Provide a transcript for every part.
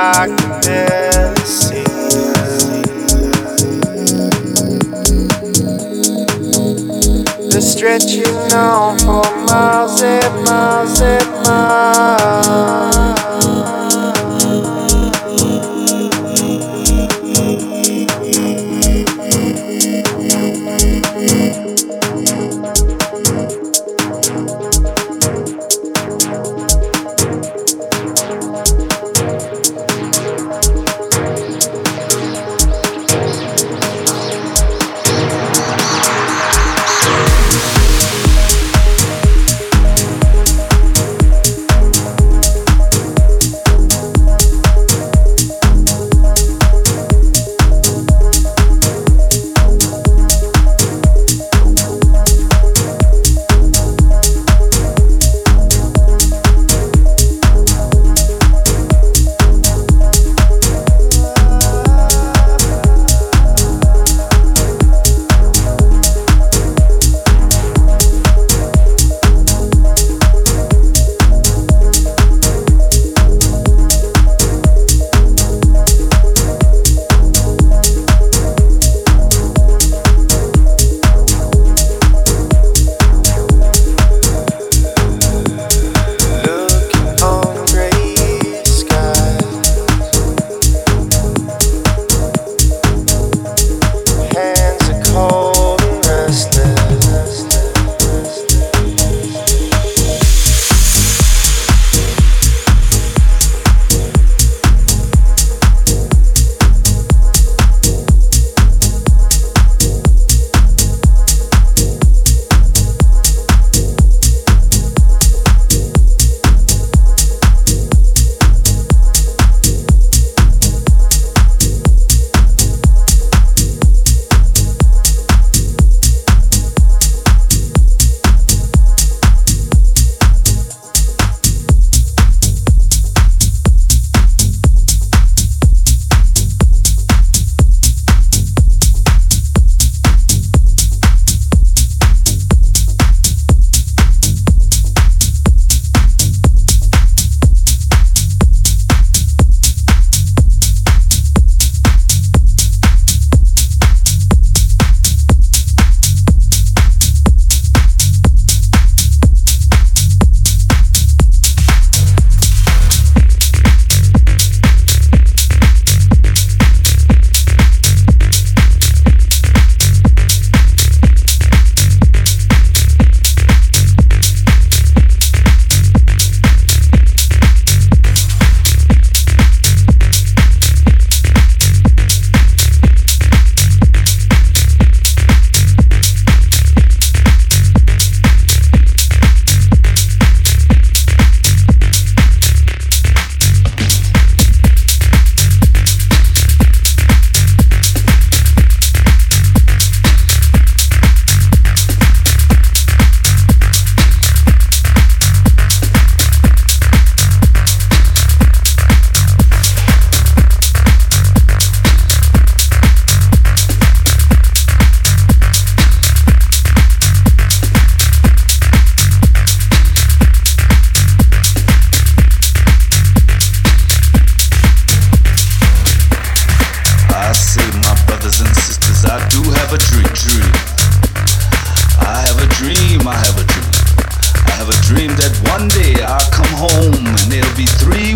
I can see. They're stretching on for miles and miles and miles.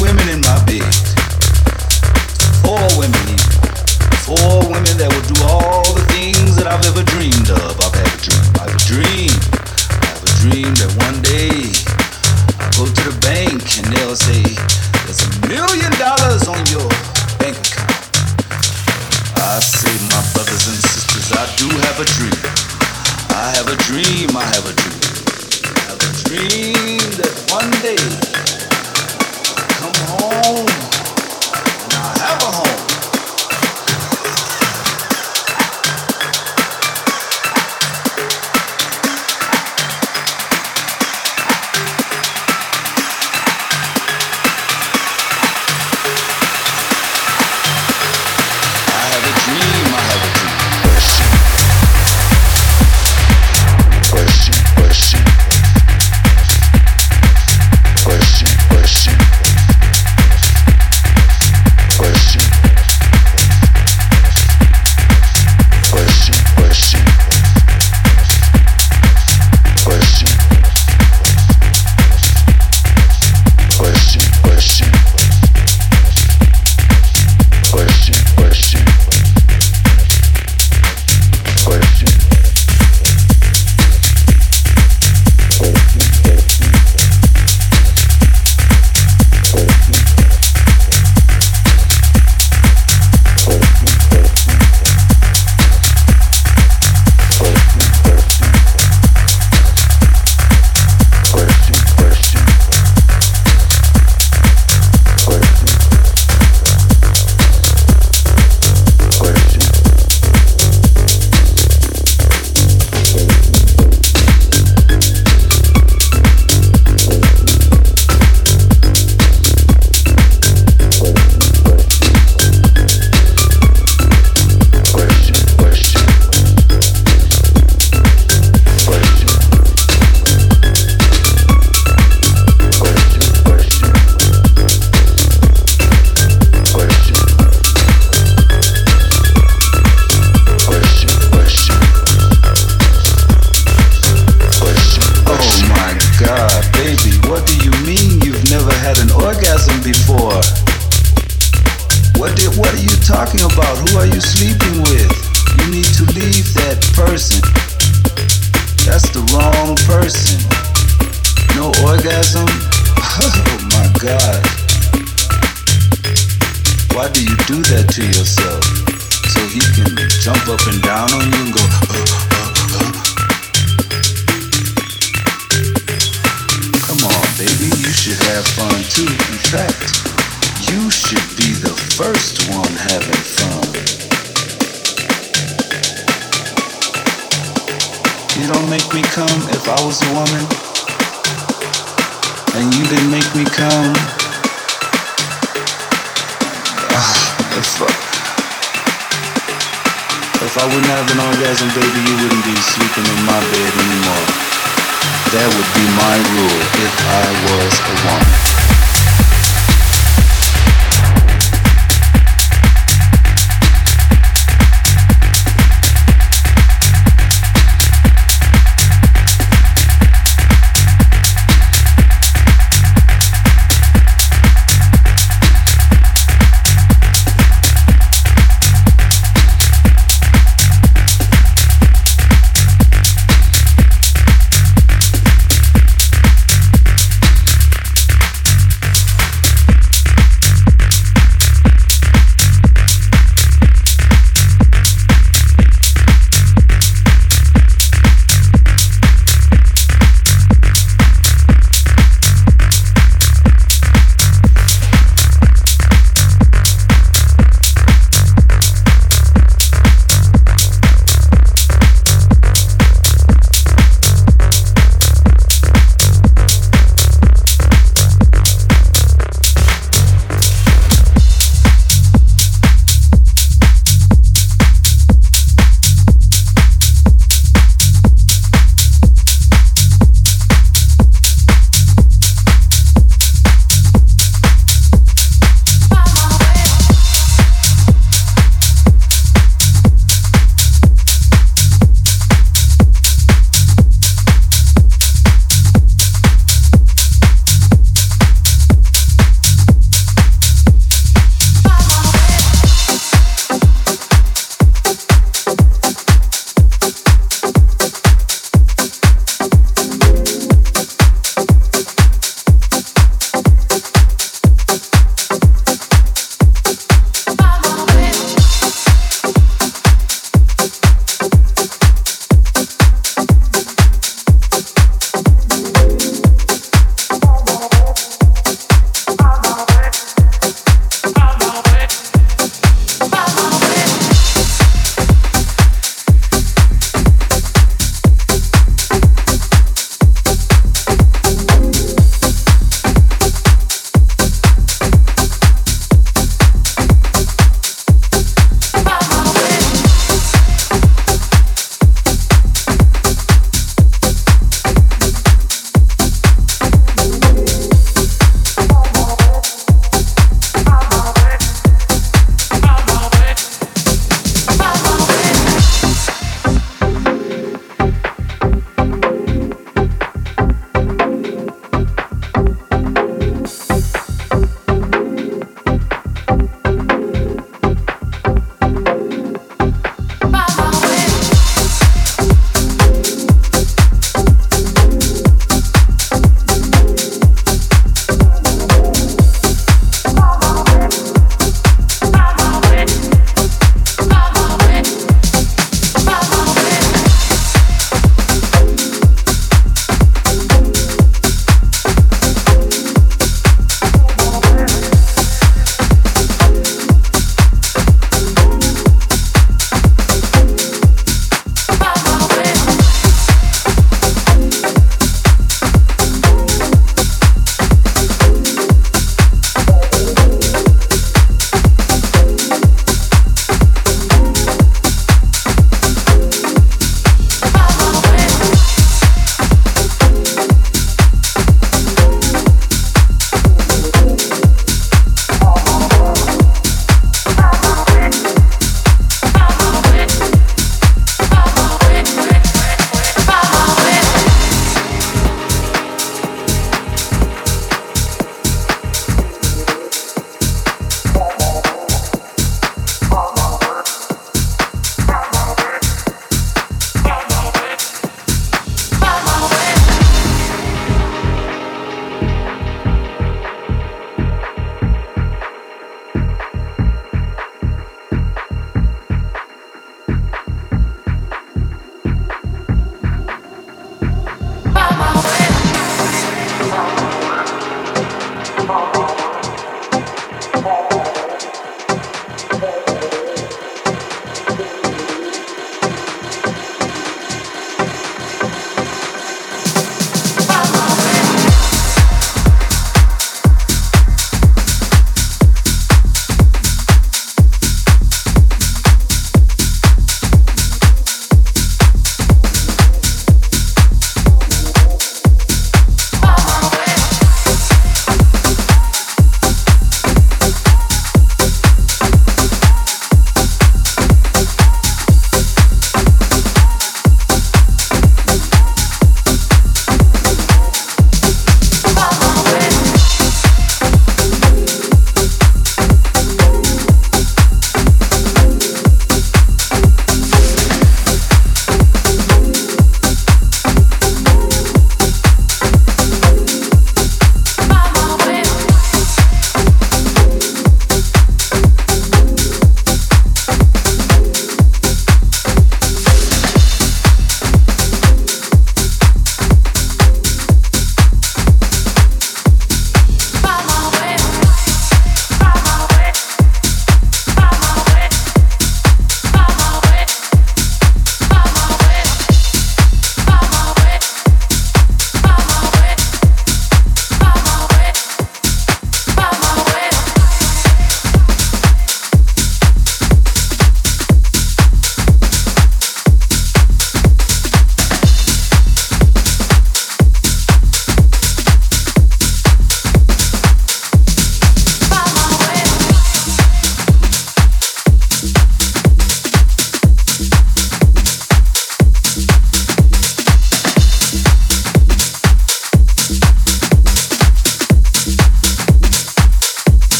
women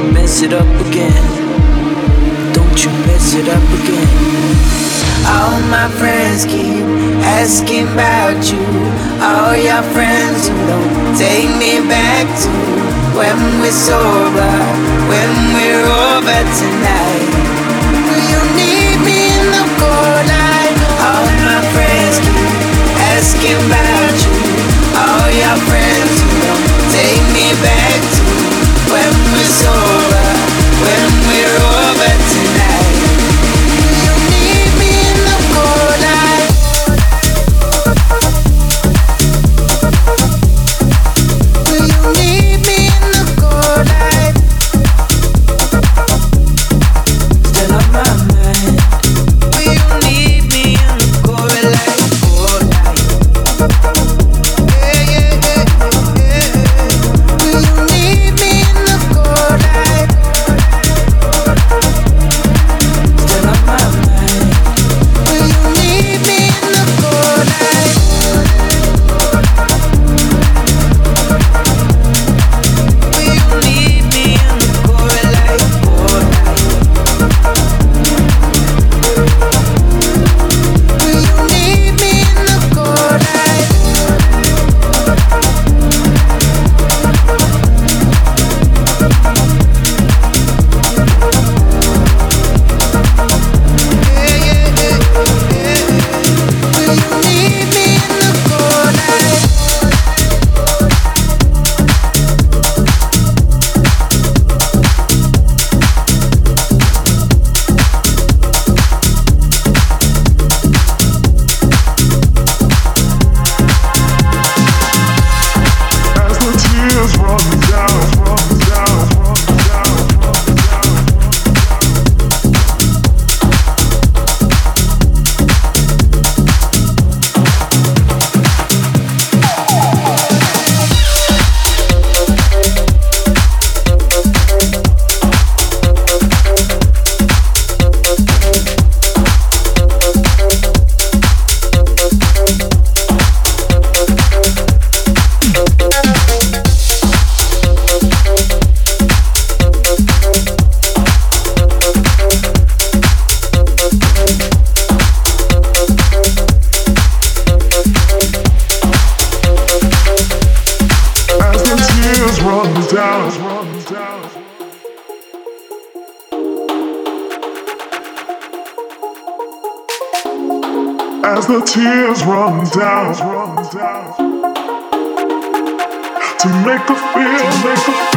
you mess it up again. Don't you mess it up again. All my friends keep asking about you. All your friends who don't take me back to when we're sober, when we're over tonight. You need me in the cold light? All my friends keep asking about you. All your friends who don't take me back soul brought me down. run down, to make her feel, make her feel.